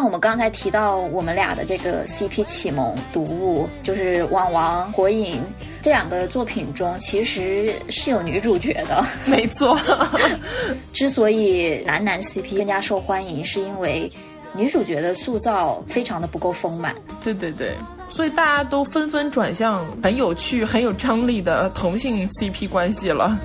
像我们刚才提到我们俩的这个 CP 启蒙读物，就是《网王》《火影》这两个作品中，其实是有女主角的。没错，之所以男男 CP 更加受欢迎，是因为女主角的塑造非常的不够丰满。对对对，所以大家都纷纷转向很有趣、很有张力的同性 CP 关系了。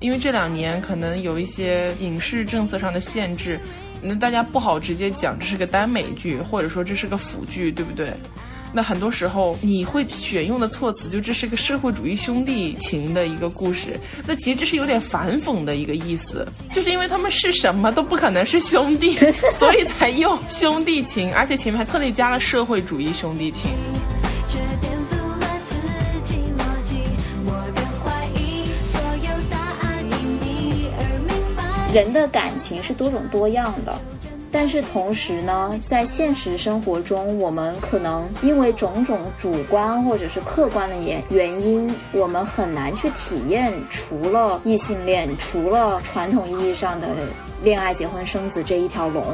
因为这两年可能有一些影视政策上的限制，那大家不好直接讲这是个耽美剧，或者说这是个腐剧，对不对？那很多时候你会选用的措辞就这是个社会主义兄弟情的一个故事，那其实这是有点反讽的一个意思，就是因为他们是什么都不可能是兄弟，所以才用兄弟情，而且前面还特地加了社会主义兄弟情。人的感情是多种多样的，但是同时呢，在现实生活中，我们可能因为种种主观或者是客观的原原因，我们很难去体验除了异性恋、除了传统意义上的恋爱、结婚、生子这一条龙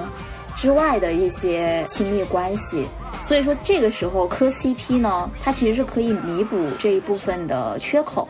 之外的一些亲密关系。所以说，这个时候磕 CP 呢，它其实是可以弥补这一部分的缺口。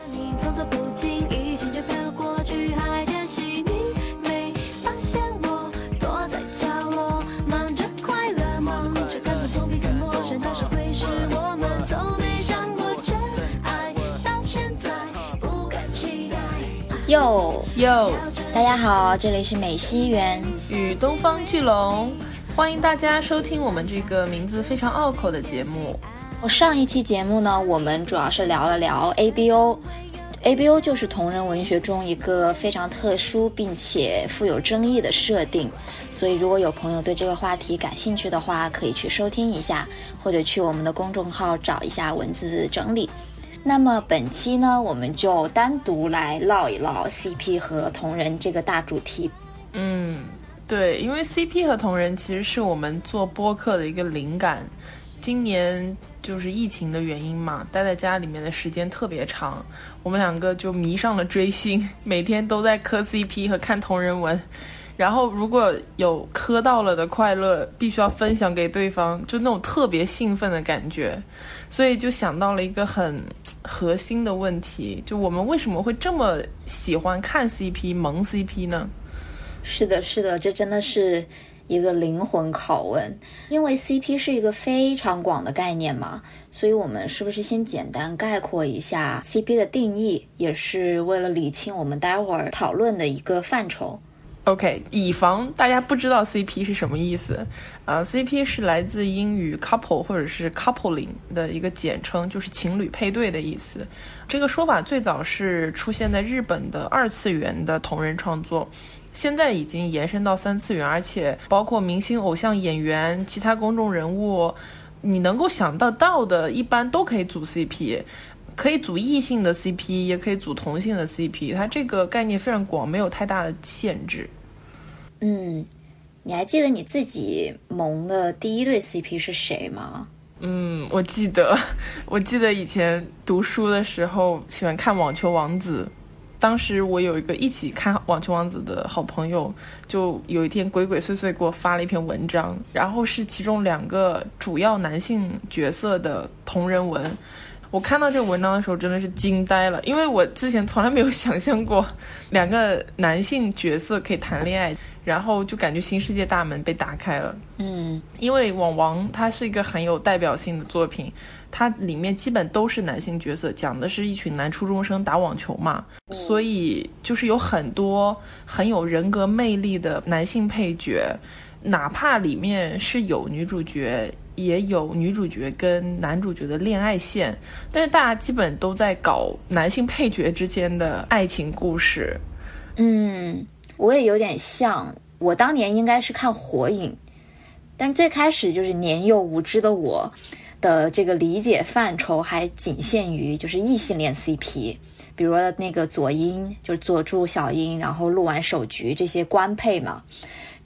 哟哟，大家好，这里是美西园与东方巨龙，欢迎大家收听我们这个名字非常拗口的节目。我上一期节目呢，我们主要是聊了聊 ABO，ABO 就是同人文学中一个非常特殊并且富有争议的设定，所以如果有朋友对这个话题感兴趣的话，可以去收听一下，或者去我们的公众号找一下文字整理。那么本期呢，我们就单独来唠一唠 CP 和同人这个大主题。嗯，对，因为 CP 和同人其实是我们做播客的一个灵感。今年就是疫情的原因嘛，待在家里面的时间特别长，我们两个就迷上了追星，每天都在磕 CP 和看同人文。然后如果有磕到了的快乐，必须要分享给对方，就那种特别兴奋的感觉。所以就想到了一个很核心的问题，就我们为什么会这么喜欢看 CP、萌 CP 呢？是的，是的，这真的是一个灵魂拷问。因为 CP 是一个非常广的概念嘛，所以我们是不是先简单概括一下 CP 的定义，也是为了理清我们待会儿讨论的一个范畴。OK，以防大家不知道 CP 是什么意思，呃，CP 是来自英语 couple 或者是 coupling 的一个简称，就是情侣配对的意思。这个说法最早是出现在日本的二次元的同人创作，现在已经延伸到三次元，而且包括明星、偶像、演员、其他公众人物，你能够想得到的，一般都可以组 CP。可以组异性的 CP，也可以组同性的 CP，它这个概念非常广，没有太大的限制。嗯，你还记得你自己萌的第一对 CP 是谁吗？嗯，我记得，我记得以前读书的时候喜欢看《网球王子》，当时我有一个一起看《网球王子》的好朋友，就有一天鬼鬼祟祟给我发了一篇文章，然后是其中两个主要男性角色的同人文。我看到这个文章的时候真的是惊呆了，因为我之前从来没有 想象过两个男性角色可以谈恋爱，然后就感觉新世界大门被打开了。嗯，因为《网王》它是一个很有代表性的作品，它里面基本都是男性角色，讲的是一群男初中生打网球嘛，所以就是有很多很有人格魅力的男性配角，哪怕里面是有女主角。也有女主角跟男主角的恋爱线，但是大家基本都在搞男性配角之间的爱情故事。嗯，我也有点像，我当年应该是看《火影》，但是最开始就是年幼无知的我的这个理解范畴还仅限于就是异性恋 CP，比如那个佐音，就是佐助小樱，然后鹿丸手菊这些官配嘛。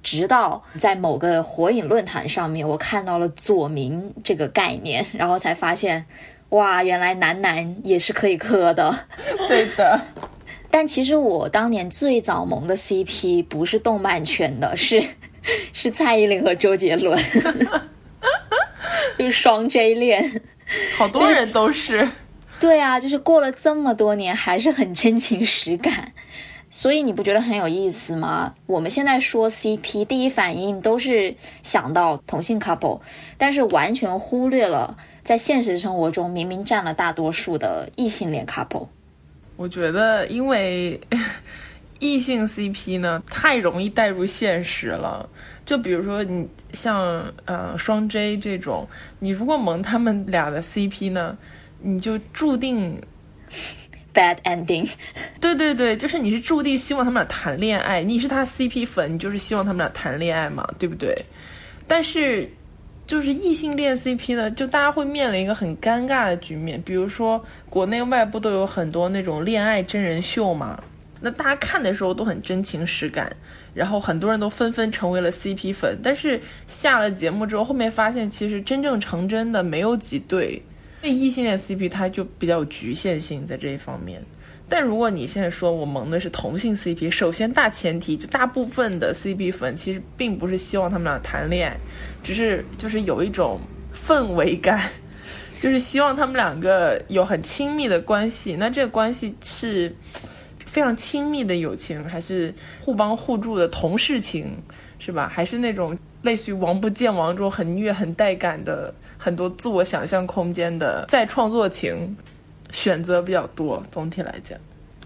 直到在某个火影论坛上面，我看到了左明这个概念，然后才发现，哇，原来男男也是可以磕的。对的，但其实我当年最早萌的 CP 不是动漫圈的，是是蔡依林和周杰伦，就是双 J 恋。好多人都是。对啊，就是过了这么多年，还是很真情实感。所以你不觉得很有意思吗？我们现在说 CP，第一反应都是想到同性 couple，但是完全忽略了在现实生活中明明占了大多数的异性恋 couple。我觉得，因为 异性 CP 呢太容易带入现实了。就比如说你像呃双 J 这种，你如果萌他们俩的 CP 呢，你就注定。Bad ending，对对对，就是你是注定希望他们俩谈恋爱，你是他 CP 粉，你就是希望他们俩谈恋爱嘛，对不对？但是就是异性恋 CP 呢，就大家会面临一个很尴尬的局面，比如说国内外不都有很多那种恋爱真人秀嘛？那大家看的时候都很真情实感，然后很多人都纷纷成为了 CP 粉，但是下了节目之后，后面发现其实真正成真的没有几对。对异性恋 CP，它就比较有局限性在这一方面。但如果你现在说我萌的是同性 CP，首先大前提就大部分的 CP 粉其实并不是希望他们俩谈恋爱，只是就是有一种氛围感，就是希望他们两个有很亲密的关系。那这个关系是非常亲密的友情，还是互帮互助的同事情，是吧？还是那种类似于王不见王这种很虐、很带感的？很多自我想象空间的再创作情选择比较多，总体来讲，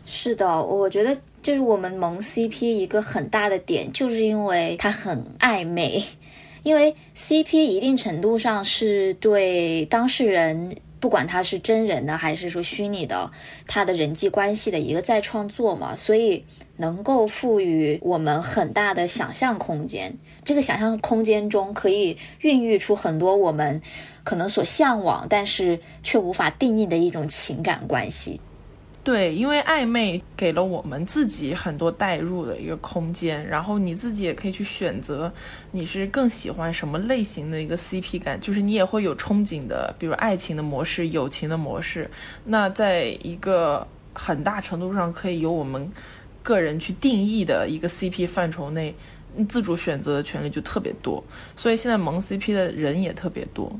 是的，我觉得就是我们萌 CP 一个很大的点，就是因为它很暧昧，因为 CP 一定程度上是对当事人，不管他是真人的还是说虚拟的，他的人际关系的一个再创作嘛，所以。能够赋予我们很大的想象空间，这个想象空间中可以孕育出很多我们可能所向往，但是却无法定义的一种情感关系。对，因为暧昧给了我们自己很多代入的一个空间，然后你自己也可以去选择你是更喜欢什么类型的一个 CP 感，就是你也会有憧憬的，比如爱情的模式、友情的模式。那在一个很大程度上可以由我们。个人去定义的一个 CP 范畴内，自主选择的权利就特别多，所以现在萌 CP 的人也特别多。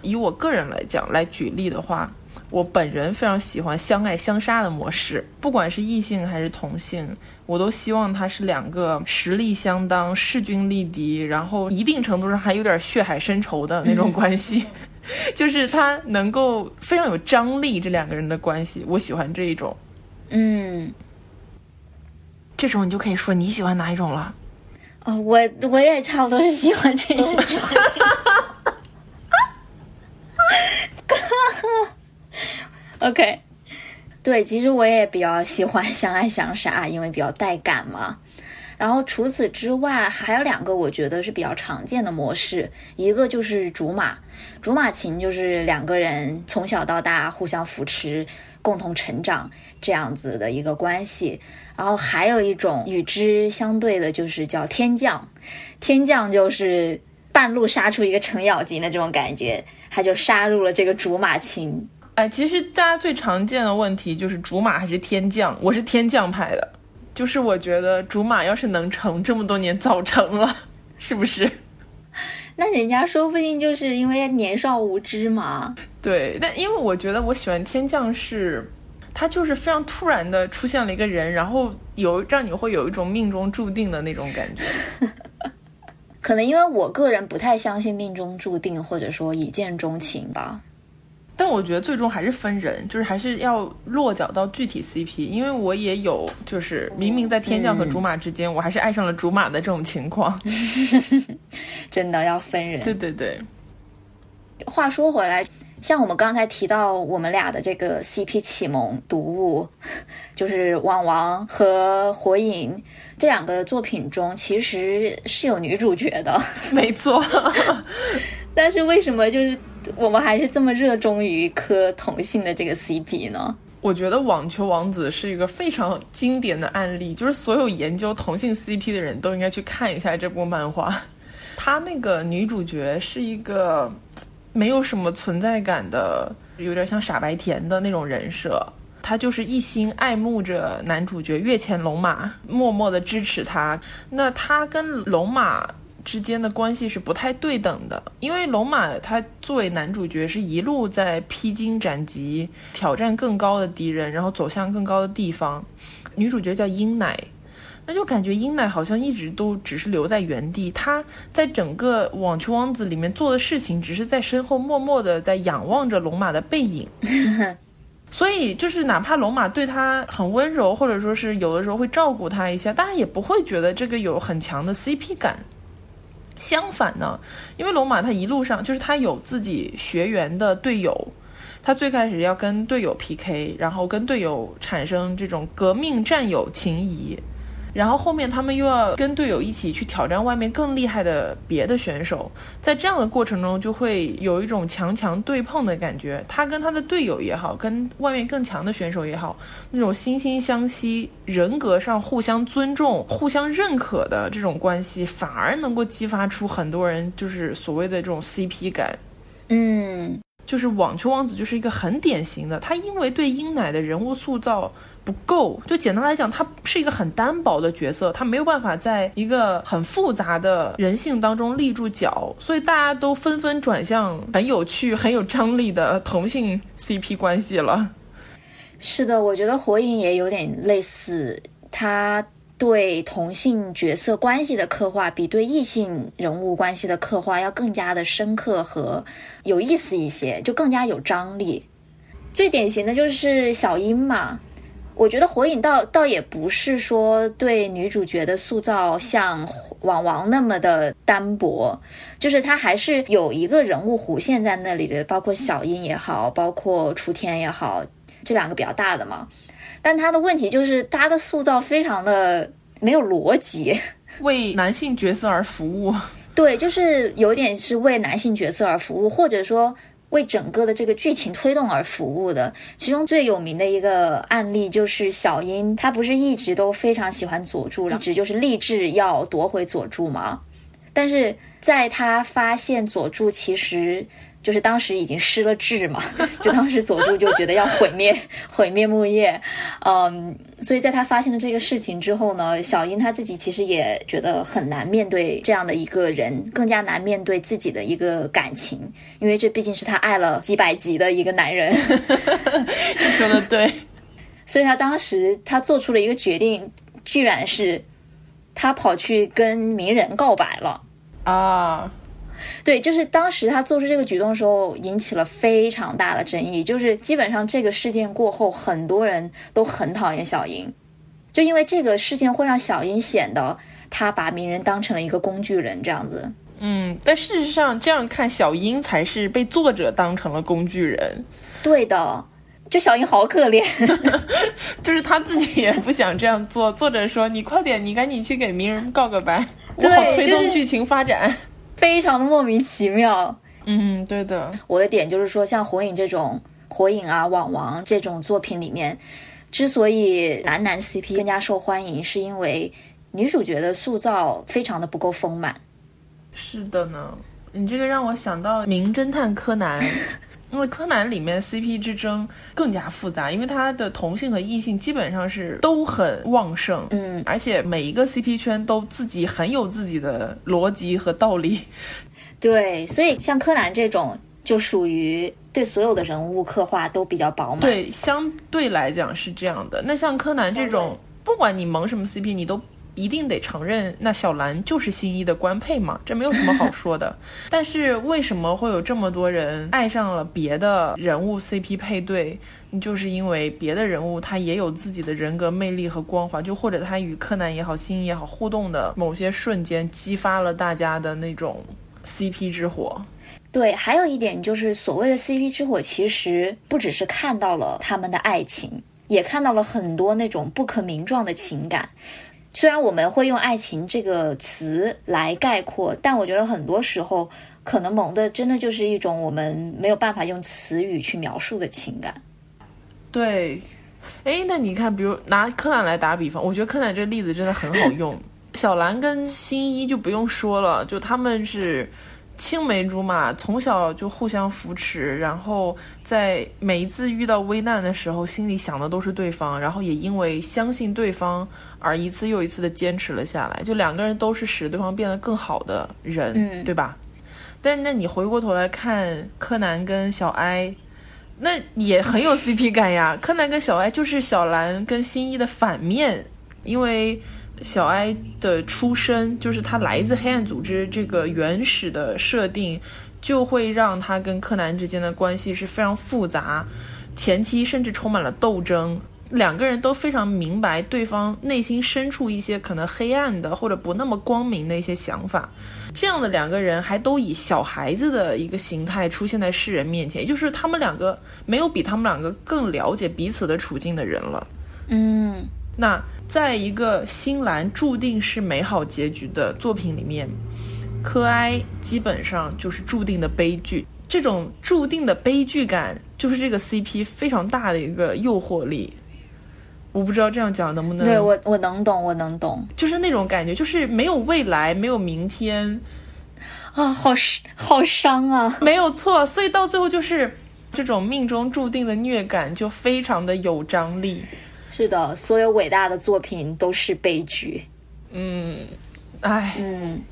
以我个人来讲，来举例的话，我本人非常喜欢相爱相杀的模式，不管是异性还是同性，我都希望他是两个实力相当、势均力敌，然后一定程度上还有点血海深仇的那种关系，就是他能够非常有张力。这两个人的关系，我喜欢这一种。嗯。这种你就可以说你喜欢哪一种了。哦，我我也差不多是喜欢这种。OK，对，其实我也比较喜欢相爱相杀，因为比较带感嘛。然后除此之外，还有两个我觉得是比较常见的模式，一个就是竹马，竹马情就是两个人从小到大互相扶持。共同成长这样子的一个关系，然后还有一种与之相对的，就是叫天降。天降就是半路杀出一个程咬金的这种感觉，他就杀入了这个竹马情。哎，其实大家最常见的问题就是竹马还是天降？我是天降派的，就是我觉得竹马要是能成，这么多年早成了，是不是？那人家说不定就是因为年少无知嘛。对，但因为我觉得我喜欢天降是，他就是非常突然的出现了一个人，然后有让你会有一种命中注定的那种感觉。可能因为我个人不太相信命中注定，或者说一见钟情吧。但我觉得最终还是分人，就是还是要落脚到具体 CP。因为我也有，就是明明在天降和竹马之间，我还是爱上了竹马的这种情况。真的要分人。对对对。话说回来，像我们刚才提到我们俩的这个 CP 启蒙读物，就是《网王》和《火影》这两个作品中，其实是有女主角的。没错。但是为什么就是？我们还是这么热衷于磕同性的这个 CP 呢？我觉得《网球王子》是一个非常经典的案例，就是所有研究同性 CP 的人都应该去看一下这部漫画。他那个女主角是一个没有什么存在感的，有点像傻白甜的那种人设。他就是一心爱慕着男主角月前龙马，默默的支持他。那他跟龙马之间的关系是不太对等的，因为龙马他作为男主角是一路在披荆斩棘，挑战更高的敌人，然后走向更高的地方。女主角叫英乃。那就感觉英乃好像一直都只是留在原地，他在整个网球王子里面做的事情，只是在身后默默的在仰望着龙马的背影。所以就是哪怕龙马对他很温柔，或者说是有的时候会照顾他一下，大家也不会觉得这个有很强的 CP 感。相反呢，因为龙马他一路上就是他有自己学员的队友，他最开始要跟队友 PK，然后跟队友产生这种革命战友情谊。然后后面他们又要跟队友一起去挑战外面更厉害的别的选手，在这样的过程中就会有一种强强对碰的感觉。他跟他的队友也好，跟外面更强的选手也好，那种惺惺相惜、人格上互相尊重、互相认可的这种关系，反而能够激发出很多人就是所谓的这种 CP 感。嗯，就是网球王子就是一个很典型的，他因为对英奶的人物塑造。不够，就简单来讲，他是一个很单薄的角色，他没有办法在一个很复杂的人性当中立住脚，所以大家都纷纷转向很有趣、很有张力的同性 CP 关系了。是的，我觉得火影也有点类似，他对同性角色关系的刻画比对异性人物关系的刻画要更加的深刻和有意思一些，就更加有张力。最典型的就是小樱嘛。我觉得火影倒倒也不是说对女主角的塑造像网王那么的单薄，就是他还是有一个人物弧线在那里的，包括小樱也好，包括雏田也好，这两个比较大的嘛。但他的问题就是他的塑造非常的没有逻辑，为男性角色而服务。对，就是有点是为男性角色而服务，或者说。为整个的这个剧情推动而服务的，其中最有名的一个案例就是小樱，她不是一直都非常喜欢佐助，一直就是立志要夺回佐助吗？但是在她发现佐助其实。就是当时已经失了智嘛，就当时佐助就觉得要毁灭毁灭木叶，嗯，所以在他发现了这个事情之后呢，小樱他自己其实也觉得很难面对这样的一个人，更加难面对自己的一个感情，因为这毕竟是他爱了几百集的一个男人。说的对，所以他当时他做出了一个决定，居然是他跑去跟鸣人告白了啊。对，就是当时他做出这个举动的时候，引起了非常大的争议。就是基本上这个事件过后，很多人都很讨厌小樱，就因为这个事件会让小樱显得他把鸣人当成了一个工具人这样子。嗯，但事实上这样看，小樱才是被作者当成了工具人。对的，这小樱好可怜，就是他自己也不想这样做。作者说：“你快点，你赶紧去给鸣人告个白，我好推动剧情发展。”非常的莫名其妙，嗯，对的。我的点就是说，像火影这种火影啊、网王这种作品里面，之所以男男 CP 更加受欢迎，是因为女主角的塑造非常的不够丰满。是的呢，你这个让我想到《名侦探柯南》。因为柯南里面 CP 之争更加复杂，因为他的同性和异性基本上是都很旺盛，嗯，而且每一个 CP 圈都自己很有自己的逻辑和道理。对，所以像柯南这种就属于对所有的人物刻画都比较饱满。对，相对来讲是这样的。那像柯南这种，不管你萌什么 CP，你都。一定得承认，那小兰就是新一的官配嘛，这没有什么好说的。但是为什么会有这么多人爱上了别的人物 CP 配对？就是因为别的人物他也有自己的人格魅力和光环，就或者他与柯南也好、新一也好互动的某些瞬间，激发了大家的那种 CP 之火。对，还有一点就是所谓的 CP 之火，其实不只是看到了他们的爱情，也看到了很多那种不可名状的情感。虽然我们会用“爱情”这个词来概括，但我觉得很多时候可能萌的真的就是一种我们没有办法用词语去描述的情感。对，哎，那你看，比如拿柯南来打比方，我觉得柯南这个例子真的很好用。小兰跟新一就不用说了，就他们是青梅竹马，从小就互相扶持，然后在每一次遇到危难的时候，心里想的都是对方，然后也因为相信对方而一次又一次的坚持了下来。就两个人都是使对方变得更好的人，嗯对吧？但那你回过头来看柯南跟小哀，那也很有 CP 感呀。柯南跟小哀就是小兰跟新一的反面，因为。小哀的出身就是他来自黑暗组织这个原始的设定，就会让他跟柯南之间的关系是非常复杂，前期甚至充满了斗争。两个人都非常明白对方内心深处一些可能黑暗的或者不那么光明的一些想法。这样的两个人还都以小孩子的一个形态出现在世人面前，也就是他们两个没有比他们两个更了解彼此的处境的人了。嗯，那。在一个新兰注定是美好结局的作品里面，柯哀基本上就是注定的悲剧。这种注定的悲剧感，就是这个 CP 非常大的一个诱惑力。我不知道这样讲能不能？对我，我能懂，我能懂，就是那种感觉，就是没有未来，没有明天啊，好伤好伤啊！没有错，所以到最后就是这种命中注定的虐感，就非常的有张力。是的，所有伟大的作品都是悲剧。嗯，唉，嗯，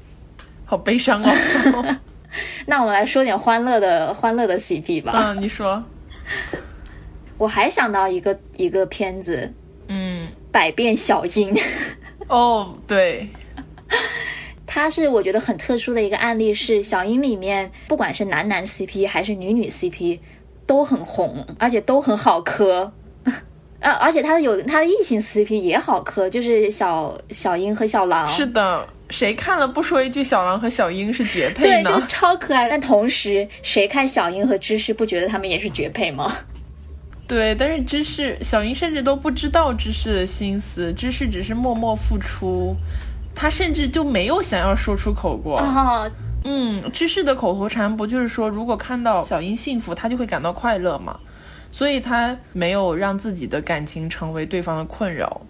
好悲伤哦。那我们来说点欢乐的，欢乐的 CP 吧。嗯，你说。我还想到一个一个片子，嗯，百变小樱。哦，对，它是我觉得很特殊的一个案例，是小樱里面不管是男男 CP 还是女女 CP 都很红，而且都很好磕。呃，而且他有他的异性 CP 也好磕，就是小小樱和小狼。是的，谁看了不说一句小狼和小樱是绝 配呢？对，就超可爱。但同时，谁看小樱和芝士不觉得他们也是绝配吗？对，但是芝士小樱甚至都不知道芝士的心思，芝士只是默默付出，他甚至就没有想要说出口过。啊，嗯，芝士的口头禅不就是说，如果看到小樱幸福，他就会感到快乐吗？所以他没有让自己的感情成为对方的困扰。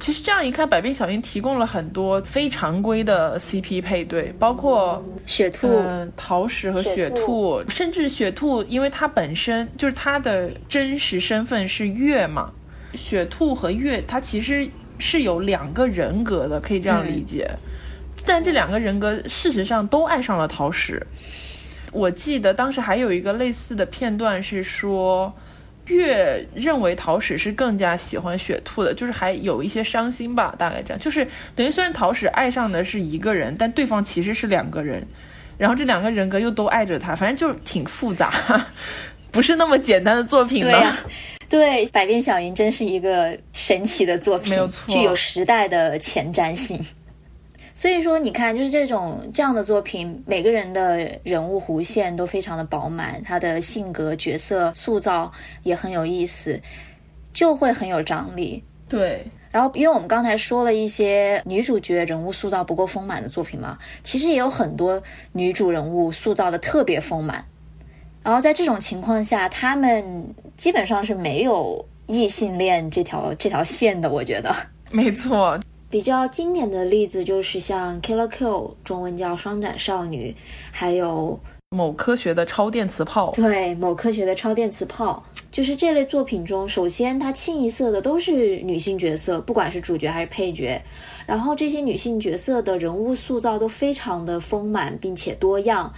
其实这样一看，百变小樱提供了很多非常规的 CP 配对，包括雪兔、桃矢和雪兔，甚至雪兔，因为它本身就是它的真实身份是月嘛，雪兔和月它其实是有两个人格的，可以这样理解。但这两个人格事实上都爱上了桃矢。我记得当时还有一个类似的片段是说，月认为桃矢是更加喜欢雪兔的，就是还有一些伤心吧，大概这样，就是等于虽然桃矢爱上的是一个人，但对方其实是两个人，然后这两个人格又都爱着他，反正就挺复杂，不是那么简单的作品呢。对，百变小樱真是一个神奇的作品，没有错，具有时代的前瞻性。所以说，你看，就是这种这样的作品，每个人的人物弧线都非常的饱满，他的性格角色塑造也很有意思，就会很有张力。对。然后，因为我们刚才说了一些女主角人物塑造不够丰满的作品嘛，其实也有很多女主人物塑造的特别丰满。然后在这种情况下，他们基本上是没有异性恋这条这条线的，我觉得。没错。比较经典的例子就是像《Killer Kill》，中文叫《双斩少女》，还有某科学的超电磁炮。对，某科学的超电磁炮，就是这类作品中，首先它清一色的都是女性角色，不管是主角还是配角，然后这些女性角色的人物塑造都非常的丰满并且多样。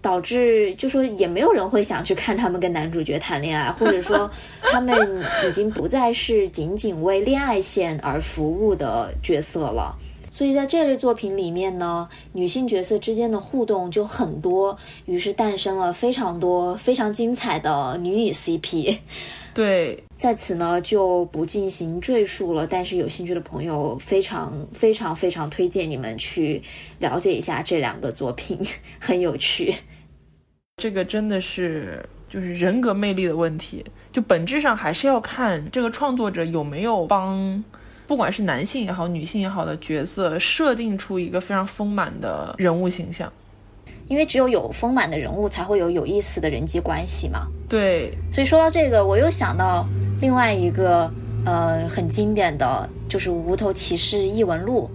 导致就说也没有人会想去看他们跟男主角谈恋爱，或者说他们已经不再是仅仅为恋爱线而服务的角色了。所以在这类作品里面呢，女性角色之间的互动就很多，于是诞生了非常多非常精彩的女女 CP。对，在此呢就不进行赘述了。但是有兴趣的朋友，非常非常非常推荐你们去了解一下这两个作品，很有趣。这个真的是就是人格魅力的问题，就本质上还是要看这个创作者有没有帮，不管是男性也好，女性也好的角色设定出一个非常丰满的人物形象。因为只有有丰满的人物，才会有有意思的人际关系嘛。对，所以说到这个，我又想到另外一个呃很经典的就是《无头骑士异闻录》。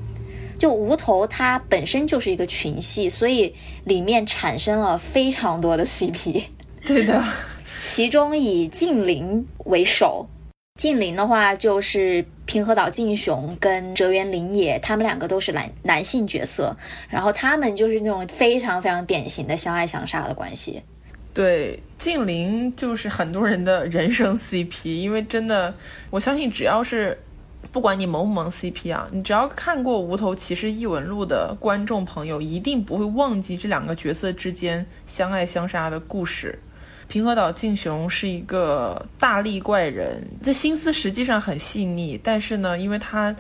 就无头它本身就是一个群戏，所以里面产生了非常多的 CP。对的，其中以静灵为首。静灵的话，就是平和岛静雄跟哲原绫野，他们两个都是男男性角色，然后他们就是那种非常非常典型的相爱相杀的关系。对，静灵就是很多人的人生 CP，因为真的，我相信只要是不管你萌不萌 CP 啊，你只要看过《无头骑士异闻录》的观众朋友，一定不会忘记这两个角色之间相爱相杀的故事。平和岛静雄是一个大力怪人，这心思实际上很细腻，但是呢，因为他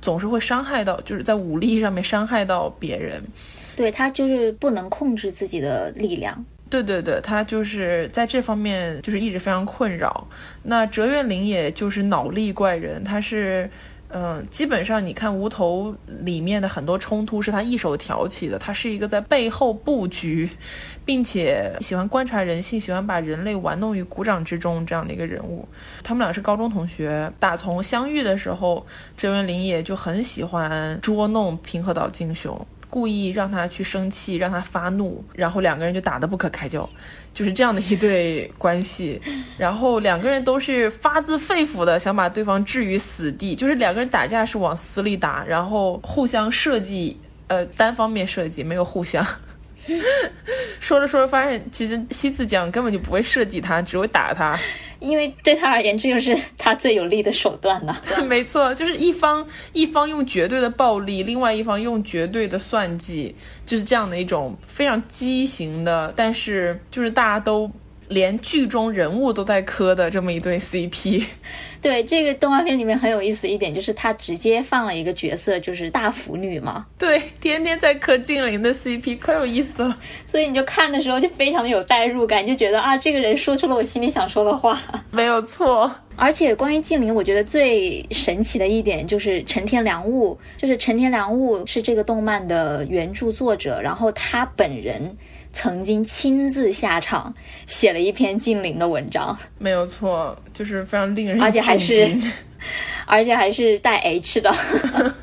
总是会伤害到，就是在武力上面伤害到别人。对他就是不能控制自己的力量。对对对，他就是在这方面就是一直非常困扰。那折月绫也就是脑力怪人，他是，嗯，基本上你看无头里面的很多冲突是他一手挑起的，他是一个在背后布局，并且喜欢观察人性，喜欢把人类玩弄于股掌之中这样的一个人物。他们俩是高中同学，打从相遇的时候，折月绫也就很喜欢捉弄平和岛静雄。故意让他去生气，让他发怒，然后两个人就打得不可开交，就是这样的一对关系。然后两个人都是发自肺腑的想把对方置于死地，就是两个人打架是往死里打，然后互相设计，呃，单方面设计，没有互相。说着说着发现，其实西子江根本就不会设计他，只会打他。因为对他而言，这就是他最有利的手段呢。没错，就是一方一方用绝对的暴力，另外一方用绝对的算计，就是这样的一种非常畸形的，但是就是大家都。连剧中人物都在磕的这么一对 CP，对这个动画片里面很有意思一点，就是他直接放了一个角色，就是大腐女嘛。对，天天在磕静灵的 CP，可有意思了。所以你就看的时候就非常的有代入感，就觉得啊，这个人说出了我心里想说的话。没有错。而且关于静灵，我觉得最神奇的一点就是陈天良悟，就是陈天良悟是这个动漫的原著作者，然后他本人。曾经亲自下场写了一篇静灵的文章，没有错，就是非常令人而且还是，而且还是带 H 的。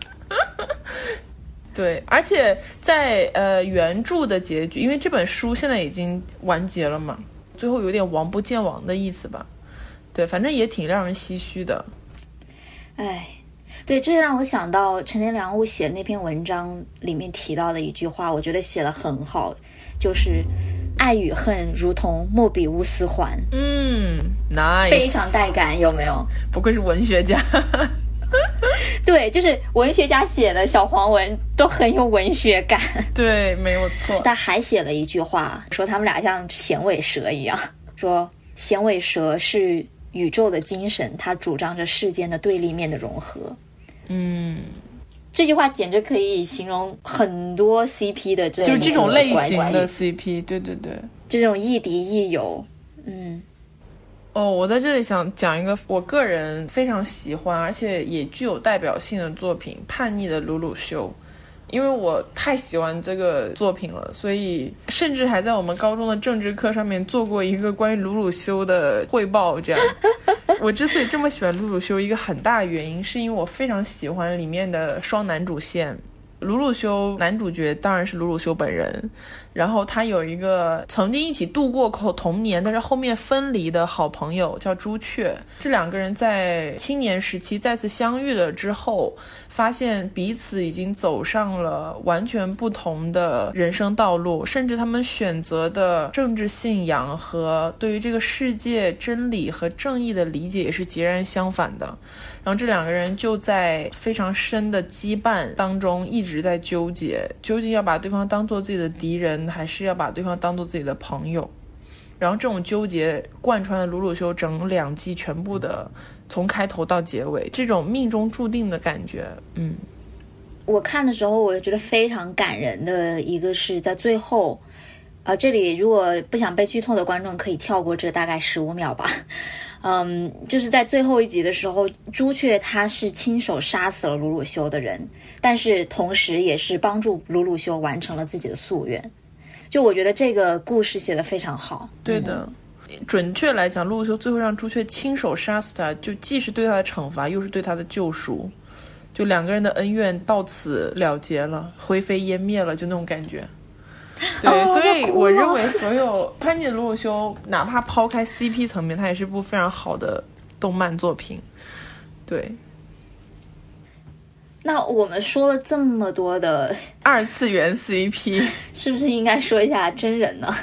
对，而且在呃原著的结局，因为这本书现在已经完结了嘛，最后有点王不见王的意思吧。对，反正也挺让人唏嘘的。哎，对，这让我想到陈天良悟写的那篇文章里面提到的一句话，我觉得写的很好。就是爱与恨如同莫比乌斯环，嗯，nice，非常带感，有没有？不愧是文学家，对，就是文学家写的小黄文都很有文学感，对，没有错。他还写了一句话，说他们俩像响尾蛇一样，说响尾蛇是宇宙的精神，它主张着世间的对立面的融合，嗯。这句话简直可以形容很多 CP 的这就是这种类型的 CP，对对对，这种亦敌亦友，嗯。哦，我在这里想讲一个我个人非常喜欢而且也具有代表性的作品《叛逆的鲁鲁修》。因为我太喜欢这个作品了，所以甚至还在我们高中的政治课上面做过一个关于鲁鲁修的汇报。这样，我之所以这么喜欢鲁鲁修，一个很大的原因是因为我非常喜欢里面的双男主线。鲁鲁修男主角当然是鲁鲁修本人，然后他有一个曾经一起度过口童年，但是后面分离的好朋友叫朱雀。这两个人在青年时期再次相遇了之后。发现彼此已经走上了完全不同的人生道路，甚至他们选择的政治信仰和对于这个世界真理和正义的理解也是截然相反的。然后这两个人就在非常深的羁绊当中一直在纠结，究竟要把对方当做自己的敌人，还是要把对方当做自己的朋友？然后这种纠结贯穿了鲁鲁修整两季全部的。从开头到结尾，这种命中注定的感觉，嗯，我看的时候，我觉得非常感人的一个是在最后，啊，这里如果不想被剧透的观众可以跳过这大概十五秒吧，嗯，就是在最后一集的时候，朱雀他是亲手杀死了鲁鲁修的人，但是同时也是帮助鲁鲁修完成了自己的夙愿，就我觉得这个故事写的非常好，对的。准确来讲，陆修最后让朱雀亲手杀死他，就既是对他的惩罚，又是对他的救赎。就两个人的恩怨到此了结了，灰飞烟灭了，就那种感觉。对，所以我认为所有《潘金鲁鲁修》，哪怕抛开 CP 层面，它也是部非常好的动漫作品。对。那我们说了这么多的二次元 CP，是不是应该说一下真人呢？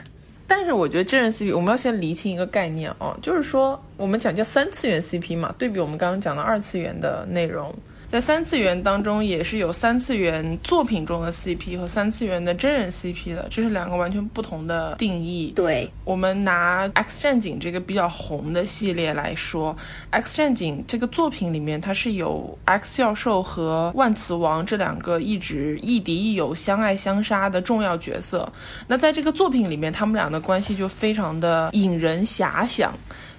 但是我觉得真人 CP，我们要先厘清一个概念哦，就是说我们讲叫三次元 CP 嘛，对比我们刚刚讲的二次元的内容。在三次元当中，也是有三次元作品中的 CP 和三次元的真人 CP 的，这是两个完全不同的定义。对，我们拿《X 战警》这个比较红的系列来说，《X 战警》这个作品里面，它是有 X 教授和万磁王这两个一直亦敌亦友、相爱相杀的重要角色。那在这个作品里面，他们俩的关系就非常的引人遐想。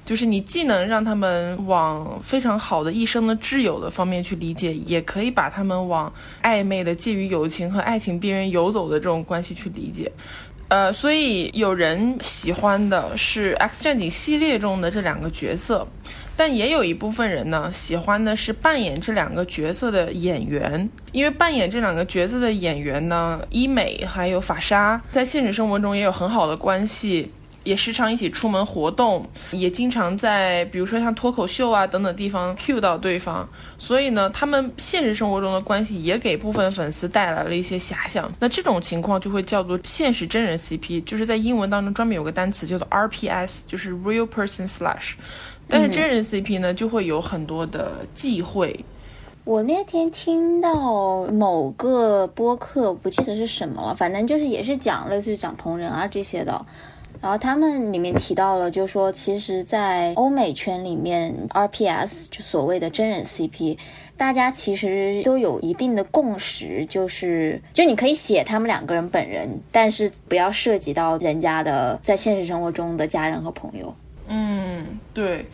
就是你既能让他们往非常好的一生的挚友的方面去理解，也可以把他们往暧昧的介于友情和爱情边缘游走的这种关系去理解。呃，所以有人喜欢的是《X 战警》系列中的这两个角色，但也有一部分人呢喜欢的是扮演这两个角色的演员，因为扮演这两个角色的演员呢，伊美还有法莎在现实生活中也有很好的关系。也时常一起出门活动，也经常在比如说像脱口秀啊等等地方 cue 到对方，所以呢，他们现实生活中的关系也给部分粉丝带来了一些遐想。那这种情况就会叫做现实真人 CP，就是在英文当中专门有个单词叫做 RPS，就是 Real Person Slash。但是真人 CP 呢，就会有很多的忌讳。我那天听到某个播客，不记得是什么了，反正就是也是讲类似于讲同人啊这些的。然后他们里面提到了，就说，其实，在欧美圈里面，RPS 就所谓的真人 CP，大家其实都有一定的共识，就是就你可以写他们两个人本人，但是不要涉及到人家的在现实生活中的家人和朋友。嗯，对。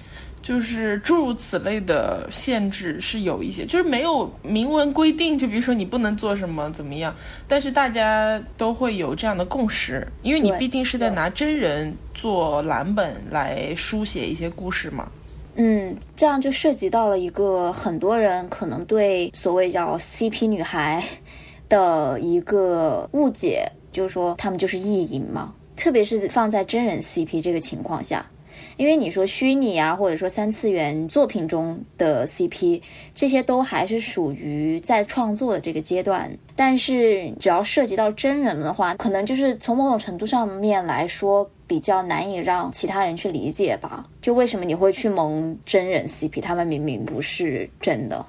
就是诸如此类的限制是有一些，就是没有明文规定，就比如说你不能做什么怎么样，但是大家都会有这样的共识，因为你毕竟是在拿真人做蓝本来书写一些故事嘛。嗯，这样就涉及到了一个很多人可能对所谓叫 CP 女孩的一个误解，就是说他们就是意淫嘛，特别是放在真人 CP 这个情况下。因为你说虚拟啊，或者说三次元作品中的 CP，这些都还是属于在创作的这个阶段。但是只要涉及到真人的话，可能就是从某种程度上面来说，比较难以让其他人去理解吧。就为什么你会去蒙真人 CP？他们明明不是真的。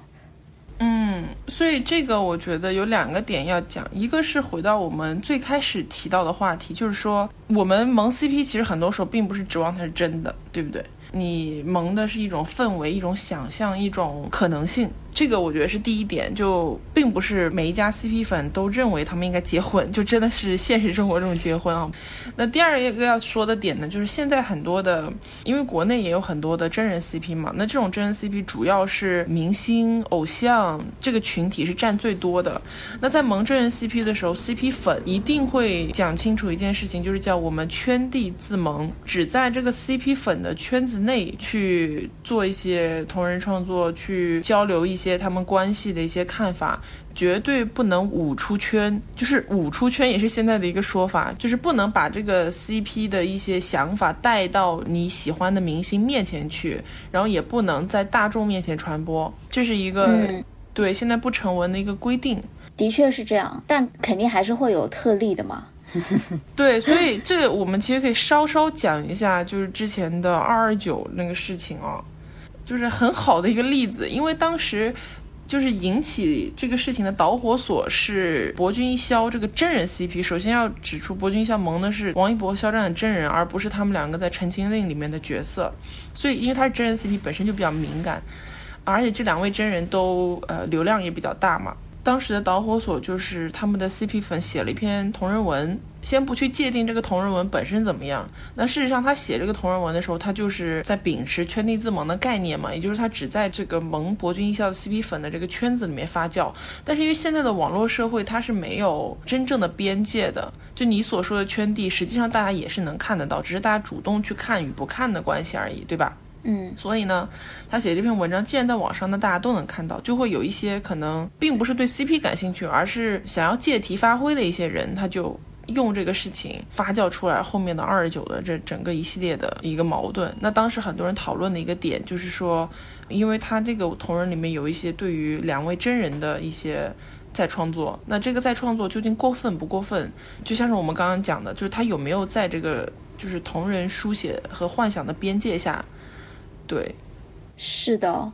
嗯，所以这个我觉得有两个点要讲，一个是回到我们最开始提到的话题，就是说我们萌 CP 其实很多时候并不是指望它是真的，对不对？你萌的是一种氛围、一种想象、一种可能性。这个我觉得是第一点，就并不是每一家 CP 粉都认为他们应该结婚，就真的是现实生活中结婚啊。那第二一个要说的点呢，就是现在很多的，因为国内也有很多的真人 CP 嘛，那这种真人 CP 主要是明星偶像这个群体是占最多的。那在萌真人 CP 的时候，CP 粉一定会讲清楚一件事情，就是叫我们圈地自萌，只在这个 CP 粉的圈子内去做一些同人创作，去交流一些。他们关系的一些看法，绝对不能舞出圈。就是舞出圈也是现在的一个说法，就是不能把这个 CP 的一些想法带到你喜欢的明星面前去，然后也不能在大众面前传播。这是一个对现在不成文的一个规定。的确是这样，但肯定还是会有特例的嘛。对，所以这个我们其实可以稍稍讲一下，就是之前的二二九那个事情啊。就是很好的一个例子，因为当时就是引起这个事情的导火索是博君一肖这个真人 CP。首先要指出，博君一肖萌的是王一博、肖战的真人，而不是他们两个在《陈情令》里面的角色。所以，因为他是真人 CP，本身就比较敏感，而且这两位真人都呃流量也比较大嘛。当时的导火索就是他们的 CP 粉写了一篇同人文，先不去界定这个同人文本身怎么样。那事实上，他写这个同人文的时候，他就是在秉持圈地自萌的概念嘛，也就是他只在这个萌博君一笑的 CP 粉的这个圈子里面发酵。但是因为现在的网络社会，它是没有真正的边界的，就你所说的圈地，实际上大家也是能看得到，只是大家主动去看与不看的关系而已，对吧？嗯，所以呢，他写这篇文章，既然在网上呢大家都能看到，就会有一些可能并不是对 CP 感兴趣，而是想要借题发挥的一些人，他就用这个事情发酵出来后面的二十九的这整个一系列的一个矛盾。那当时很多人讨论的一个点就是说，因为他这个同人里面有一些对于两位真人的一些再创作，那这个再创作究竟过分不过分？就像是我们刚刚讲的，就是他有没有在这个就是同人书写和幻想的边界下，对。是的，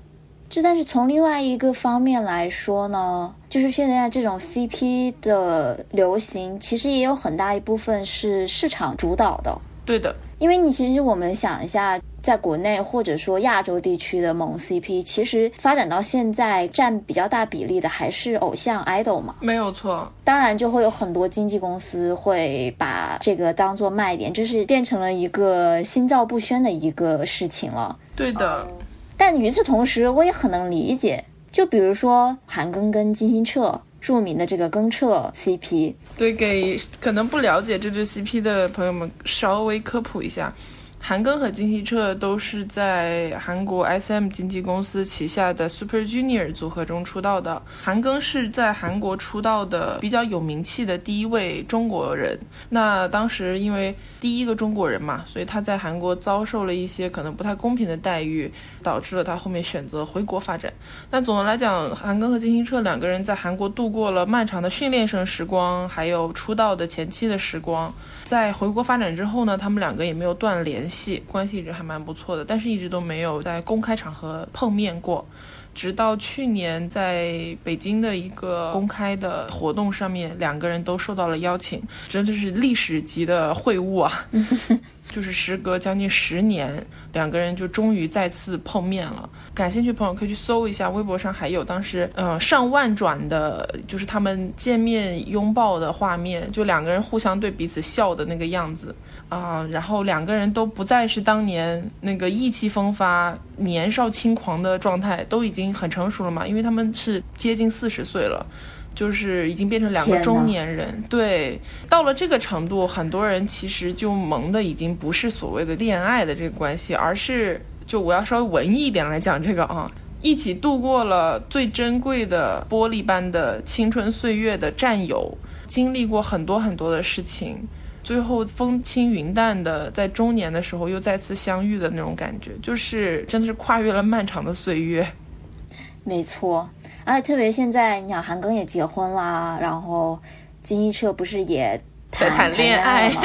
就但是从另外一个方面来说呢，就是现在这种 CP 的流行，其实也有很大一部分是市场主导的。对的，因为你其实我们想一下，在国内或者说亚洲地区的萌 CP，其实发展到现在占比较大比例的还是偶像 idol 嘛。没有错，当然就会有很多经纪公司会把这个当做卖点，就是变成了一个心照不宣的一个事情了。对的。但与此同时，我也很能理解，就比如说韩庚跟金星澈，著名的这个庚澈 CP。对，给可能不了解这支 CP 的朋友们稍微科普一下，韩庚和金希澈都是在韩国 SM 经纪公司旗下的 Super Junior 组合中出道的。韩庚是在韩国出道的比较有名气的第一位中国人。那当时因为第一个中国人嘛，所以他在韩国遭受了一些可能不太公平的待遇，导致了他后面选择回国发展。那总的来讲，韩庚和金希澈两个人在韩国度过了漫长的训练生时光，还有出道的前期的时光。在回国发展之后呢，他们两个也没有断联系，关系一直还蛮不错的，但是一直都没有在公开场合碰面过。直到去年在北京的一个公开的活动上面，两个人都受到了邀请，真的是历史级的会晤啊！就是时隔将近十年，两个人就终于再次碰面了。感兴趣朋友可以去搜一下，微博上还有当时呃上万转的，就是他们见面拥抱的画面，就两个人互相对彼此笑的那个样子啊。然后两个人都不再是当年那个意气风发、年少轻狂的状态，都已经很成熟了嘛，因为他们是接近四十岁了。就是已经变成两个中年人，对，到了这个程度，很多人其实就萌的已经不是所谓的恋爱的这个关系，而是就我要稍微文艺一点来讲这个啊，一起度过了最珍贵的玻璃般的青春岁月的战友，经历过很多很多的事情，最后风轻云淡的在中年的时候又再次相遇的那种感觉，就是真的是跨越了漫长的岁月。没错。而且特别现在，你想韩庚也结婚啦，然后金一澈不是也谈谈恋爱吗？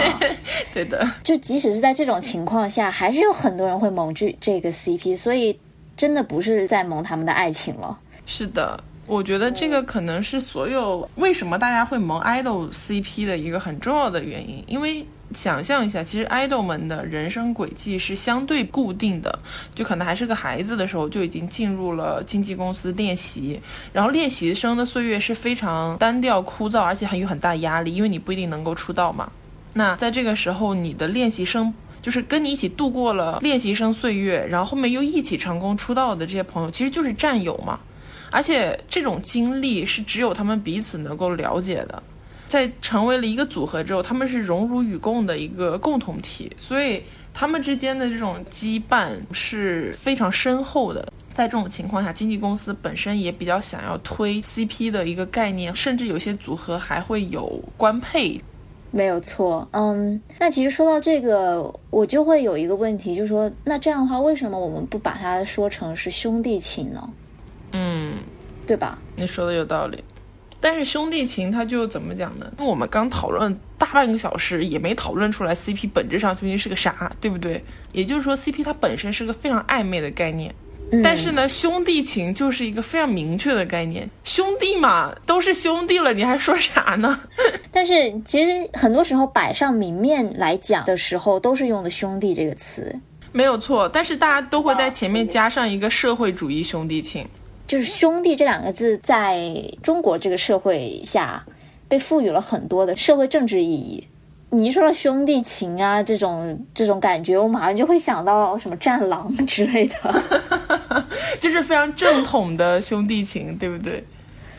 对的，就即使是在这种情况下，还是有很多人会萌这这个 CP，所以真的不是在萌他们的爱情了。是的，我觉得这个可能是所有为什么大家会萌 idol CP 的一个很重要的原因，因为。想象一下，其实爱豆们的人生轨迹是相对固定的，就可能还是个孩子的时候就已经进入了经纪公司练习，然后练习生的岁月是非常单调枯燥，而且还有很大压力，因为你不一定能够出道嘛。那在这个时候，你的练习生就是跟你一起度过了练习生岁月，然后后面又一起成功出道的这些朋友，其实就是战友嘛。而且这种经历是只有他们彼此能够了解的。在成为了一个组合之后，他们是荣辱与共的一个共同体，所以他们之间的这种羁绊是非常深厚的。在这种情况下，经纪公司本身也比较想要推 CP 的一个概念，甚至有些组合还会有官配。没有错，嗯，那其实说到这个，我就会有一个问题，就是说，那这样的话，为什么我们不把它说成是兄弟情呢？嗯，对吧？你说的有道理。但是兄弟情，它就怎么讲呢？我们刚讨论大半个小时，也没讨论出来 CP 本质上究竟是个啥，对不对？也就是说，CP 它本身是个非常暧昧的概念。但是呢，兄弟情就是一个非常明确的概念。兄弟嘛，都是兄弟了，你还说啥呢？但是其实很多时候摆上明面来讲的时候，都是用的“兄弟”这个词，没有错。但是大家都会在前面加上一个社会主义兄弟情。就是“兄弟”这两个字，在中国这个社会下，被赋予了很多的社会政治意义。你一说到兄弟情啊，这种这种感觉，我马上就会想到什么战狼之类的，就是非常正统的兄弟情，对不对？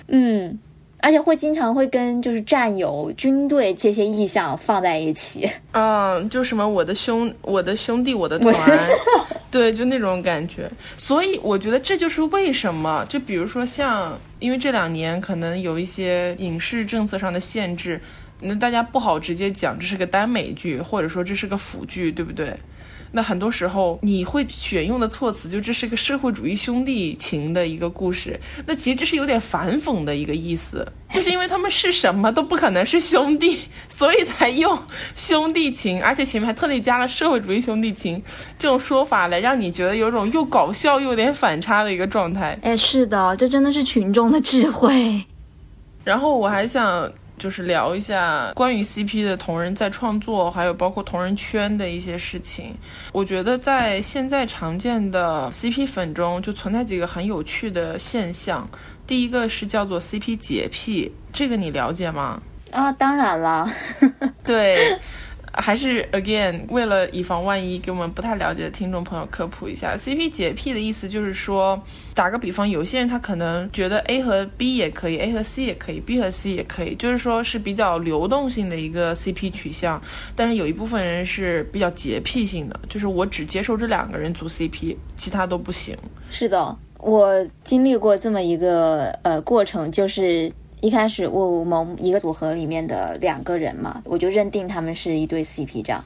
嗯，而且会经常会跟就是战友、军队这些意象放在一起。嗯，就什么我的兄、我的兄弟、我的团，对，就那种感觉。所以我觉得这就是为什么，就比如说像，因为这两年可能有一些影视政策上的限制，那大家不好直接讲这是个耽美剧，或者说这是个腐剧，对不对？那很多时候你会选用的措辞就这是个社会主义兄弟情的一个故事，那其实这是有点反讽的一个意思，就是因为他们是什么都不可能是兄弟，所以才用兄弟情，而且前面还特地加了社会主义兄弟情这种说法来让你觉得有种又搞笑又有点反差的一个状态。哎，是的，这真的是群众的智慧。然后我还想。就是聊一下关于 CP 的同人在创作，还有包括同人圈的一些事情。我觉得在现在常见的 CP 粉中，就存在几个很有趣的现象。第一个是叫做 CP 洁癖，这个你了解吗？啊，当然了，对。还是 again，为了以防万一，给我们不太了解的听众朋友科普一下，CP 洁癖的意思就是说，打个比方，有些人他可能觉得 A 和 B 也可以，A 和 C 也可以，B 和 C 也可以，就是说是比较流动性的一个 CP 取向。但是有一部分人是比较洁癖性的，就是我只接受这两个人组 CP，其他都不行。是的，我经历过这么一个呃过程，就是。一开始我萌一个组合里面的两个人嘛，我就认定他们是一对 CP 这样。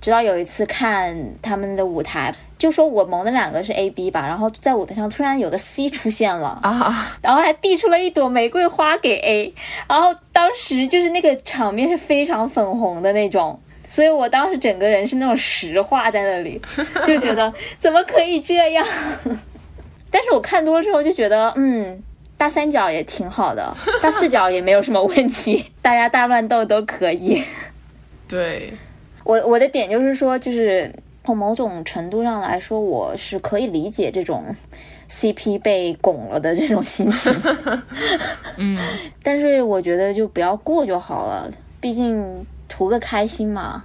直到有一次看他们的舞台，就说我萌的两个是 A B 吧，然后在舞台上突然有个 C 出现了啊，然后还递出了一朵玫瑰花给 A，然后当时就是那个场面是非常粉红的那种，所以我当时整个人是那种石化在那里，就觉得 怎么可以这样？但是我看多了之后就觉得，嗯。大三角也挺好的，大四角也没有什么问题，大家大乱斗都可以。对，我我的点就是说，就是从某种程度上来说，我是可以理解这种 CP 被拱了的这种心情。嗯，但是我觉得就不要过就好了，毕竟图个开心嘛。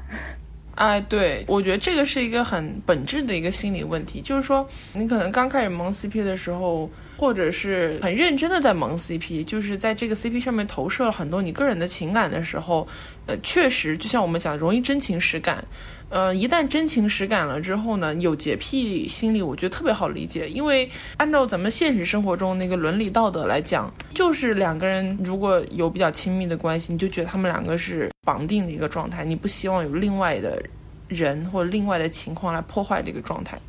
哎，对，我觉得这个是一个很本质的一个心理问题，就是说你可能刚开始萌 CP 的时候。或者是很认真的在蒙 CP，就是在这个 CP 上面投射了很多你个人的情感的时候，呃，确实就像我们讲，容易真情实感。呃，一旦真情实感了之后呢，有洁癖心理，我觉得特别好理解。因为按照咱们现实生活中那个伦理道德来讲，就是两个人如果有比较亲密的关系，你就觉得他们两个是绑定的一个状态，你不希望有另外的人或者另外的情况来破坏这个状态。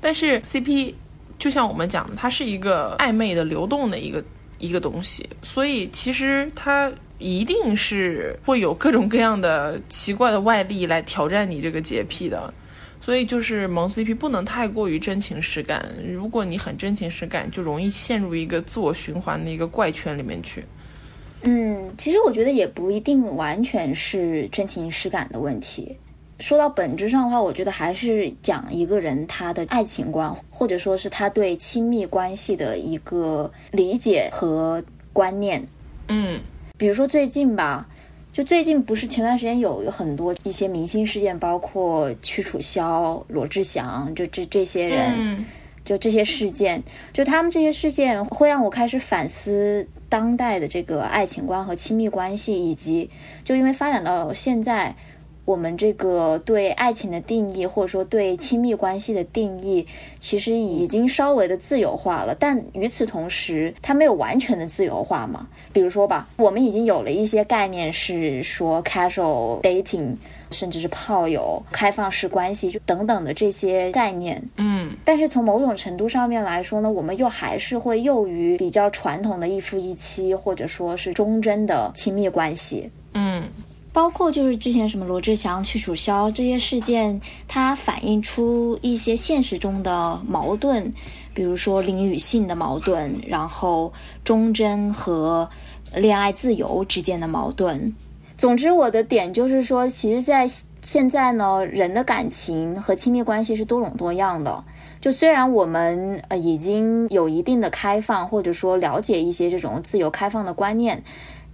但是 CP。就像我们讲的，它是一个暧昧的、流动的一个一个东西，所以其实它一定是会有各种各样的奇怪的外力来挑战你这个洁癖的。所以就是萌 CP 不能太过于真情实感，如果你很真情实感，就容易陷入一个自我循环的一个怪圈里面去。嗯，其实我觉得也不一定完全是真情实感的问题。说到本质上的话，我觉得还是讲一个人他的爱情观，或者说是他对亲密关系的一个理解和观念。嗯，比如说最近吧，就最近不是前段时间有很多一些明星事件，包括屈楚萧、罗志祥，就这这些人，就这些事件，就他们这些事件会让我开始反思当代的这个爱情观和亲密关系，以及就因为发展到现在。我们这个对爱情的定义，或者说对亲密关系的定义，其实已经稍微的自由化了。但与此同时，它没有完全的自由化嘛？比如说吧，我们已经有了一些概念，是说 casual dating，甚至是炮友、开放式关系，就等等的这些概念。嗯，但是从某种程度上面来说呢，我们又还是会囿于比较传统的一夫一妻，或者说是忠贞的亲密关系。嗯。包括就是之前什么罗志祥、屈楚萧这些事件，它反映出一些现实中的矛盾，比如说灵与性的矛盾，然后忠贞和恋爱自由之间的矛盾。总之，我的点就是说，其实，在现在呢，人的感情和亲密关系是多种多样的。就虽然我们呃已经有一定的开放，或者说了解一些这种自由开放的观念。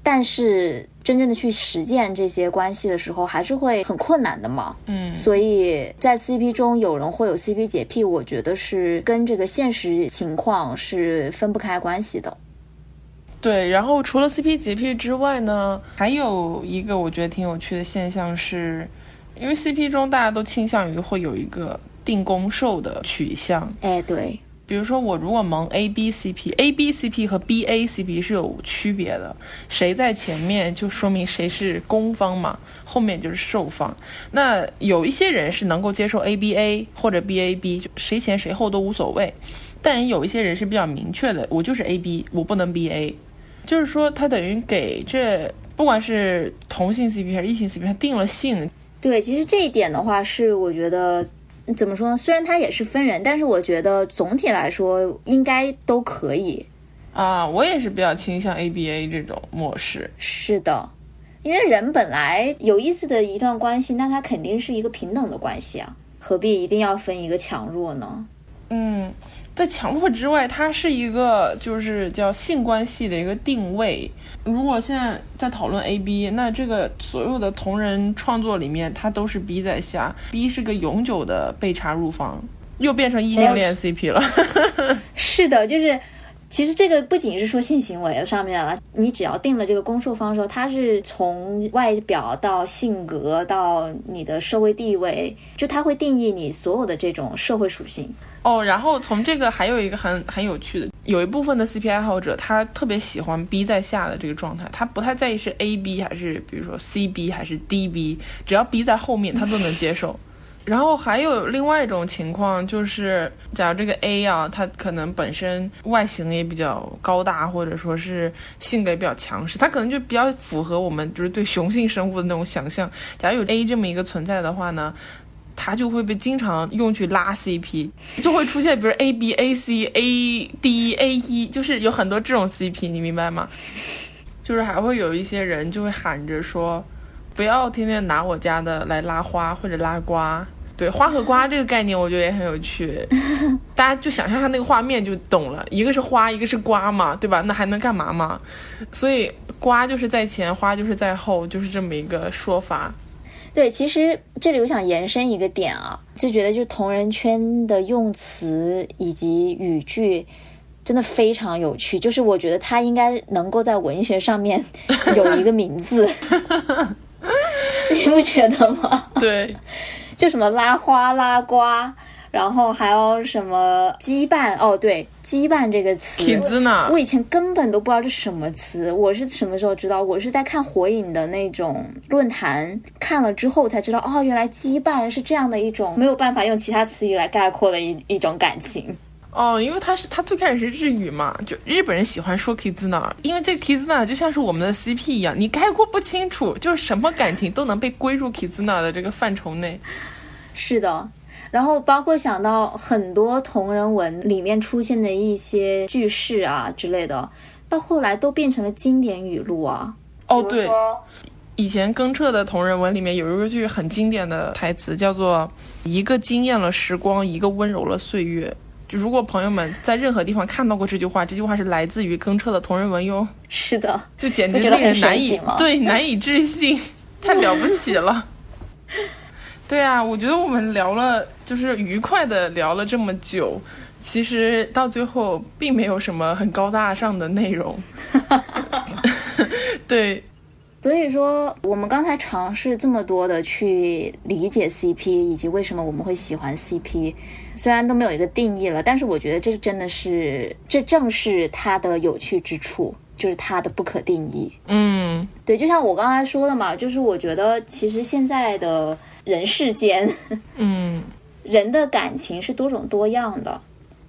但是真正的去实践这些关系的时候，还是会很困难的嘛。嗯，所以在 CP 中有人会有 CP 洁癖，我觉得是跟这个现实情况是分不开关系的。对，然后除了 CP、洁癖之外呢，还有一个我觉得挺有趣的现象是，因为 CP 中大家都倾向于会有一个定攻受的取向。哎，对，比如说我如果蒙 A B C P，A B C P 和 B A C P 是有区别的，谁在前面就说明谁是攻方嘛，后面就是受方。那有一些人是能够接受 A B A 或者 B A B，谁前谁后都无所谓。但也有一些人是比较明确的，我就是 A B，我不能 B A。就是说，他等于给这不管是同性 CP 还是异性 CP，他定了性。对，其实这一点的话，是我觉得怎么说呢？虽然它也是分人，但是我觉得总体来说应该都可以。啊，我也是比较倾向 ABA 这种模式。是的，因为人本来有意思的一段关系，那它肯定是一个平等的关系啊，何必一定要分一个强弱呢？嗯。在强迫之外，它是一个就是叫性关系的一个定位。如果现在在讨论 A B，那这个所有的同人创作里面，它都是 B 在下，B 是个永久的被插入方，又变成异性恋 C P 了。是的，就是其实这个不仅是说性行为上面了，你只要定了这个攻受方的时候，它是从外表到性格到你的社会地位，就它会定义你所有的这种社会属性。哦，然后从这个还有一个很很有趣的，有一部分的 CP 爱好者，他特别喜欢 B 在下的这个状态，他不太在意是 AB 还是比如说 CB 还是 DB，只要 B 在后面，他都能接受。然后还有另外一种情况，就是假如这个 A 啊，他可能本身外形也比较高大，或者说是性格也比较强势，他可能就比较符合我们就是对雄性生物的那种想象。假如有 A 这么一个存在的话呢？它就会被经常用去拉 CP，就会出现比如 A B A C A D A E，就是有很多这种 CP，你明白吗？就是还会有一些人就会喊着说，不要天天拿我家的来拉花或者拉瓜。对，花和瓜这个概念我觉得也很有趣，大家就想象下那个画面就懂了，一个是花，一个是瓜嘛，对吧？那还能干嘛嘛？所以瓜就是在前，花就是在后，就是这么一个说法。对，其实这里我想延伸一个点啊，就觉得就同人圈的用词以及语句真的非常有趣，就是我觉得它应该能够在文学上面 有一个名字，你不觉得吗？对，就什么拉花拉瓜。然后还有什么羁绊？哦，对，羁绊这个词，我以前根本都不知道这什么词。我是什么时候知道？我是在看火影的那种论坛看了之后才知道，哦，原来羁绊是这样的一种没有办法用其他词语来概括的一一种感情。哦，因为它是它最开始是日语嘛，就日本人喜欢说 kizuna，因为这 kizuna 就像是我们的 CP 一样，你概括不清楚，就是什么感情都能被归入 kizuna 的这个范畴内。是的。然后包括想到很多同人文里面出现的一些句式啊之类的，到后来都变成了经典语录啊。哦，对，以前更彻的同人文里面有一个句很经典的台词，叫做“一个惊艳了时光，一个温柔了岁月”。就如果朋友们在任何地方看到过这句话，这句话是来自于更彻的同人文哟。是的，就简直令人难以对难以置信，太了不起了。对啊，我觉得我们聊了，就是愉快的聊了这么久，其实到最后并没有什么很高大上的内容。对，所以说我们刚才尝试这么多的去理解 CP，以及为什么我们会喜欢 CP，虽然都没有一个定义了，但是我觉得这真的是，这正是它的有趣之处，就是它的不可定义。嗯，对，就像我刚才说的嘛，就是我觉得其实现在的。人世间，嗯，人的感情是多种多样的，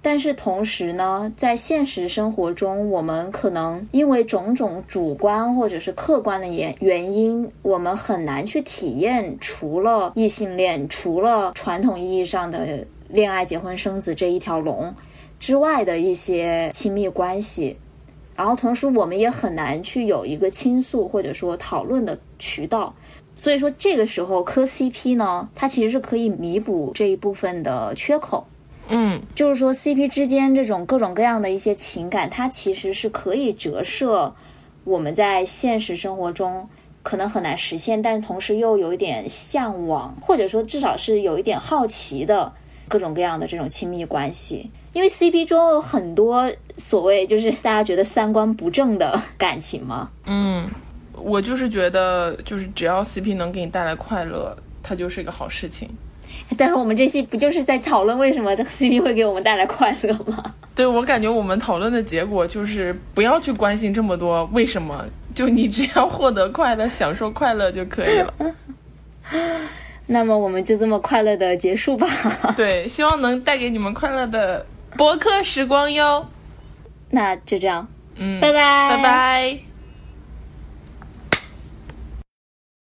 但是同时呢，在现实生活中，我们可能因为种种主观或者是客观的原原因，我们很难去体验除了异性恋、除了传统意义上的恋爱、结婚、生子这一条龙之外的一些亲密关系，然后同时我们也很难去有一个倾诉或者说讨论的渠道。所以说，这个时候磕 CP 呢，它其实是可以弥补这一部分的缺口。嗯，就是说 CP 之间这种各种各样的一些情感，它其实是可以折射我们在现实生活中可能很难实现，但是同时又有一点向往，或者说至少是有一点好奇的各种各样的这种亲密关系。因为 CP 中有很多所谓就是大家觉得三观不正的感情嘛。嗯，我就是觉得，就是只要 CP 能给你带来快乐，它就是一个好事情。但是我们这期不就是在讨论为什么这个 CP 会给我们带来快乐吗？对我感觉我们讨论的结果就是不要去关心这么多为什么，就你只要获得快乐、享受快乐就可以了。那么我们就这么快乐的结束吧。对，希望能带给你们快乐的博客时光哟。那就这样，嗯，拜拜，拜拜。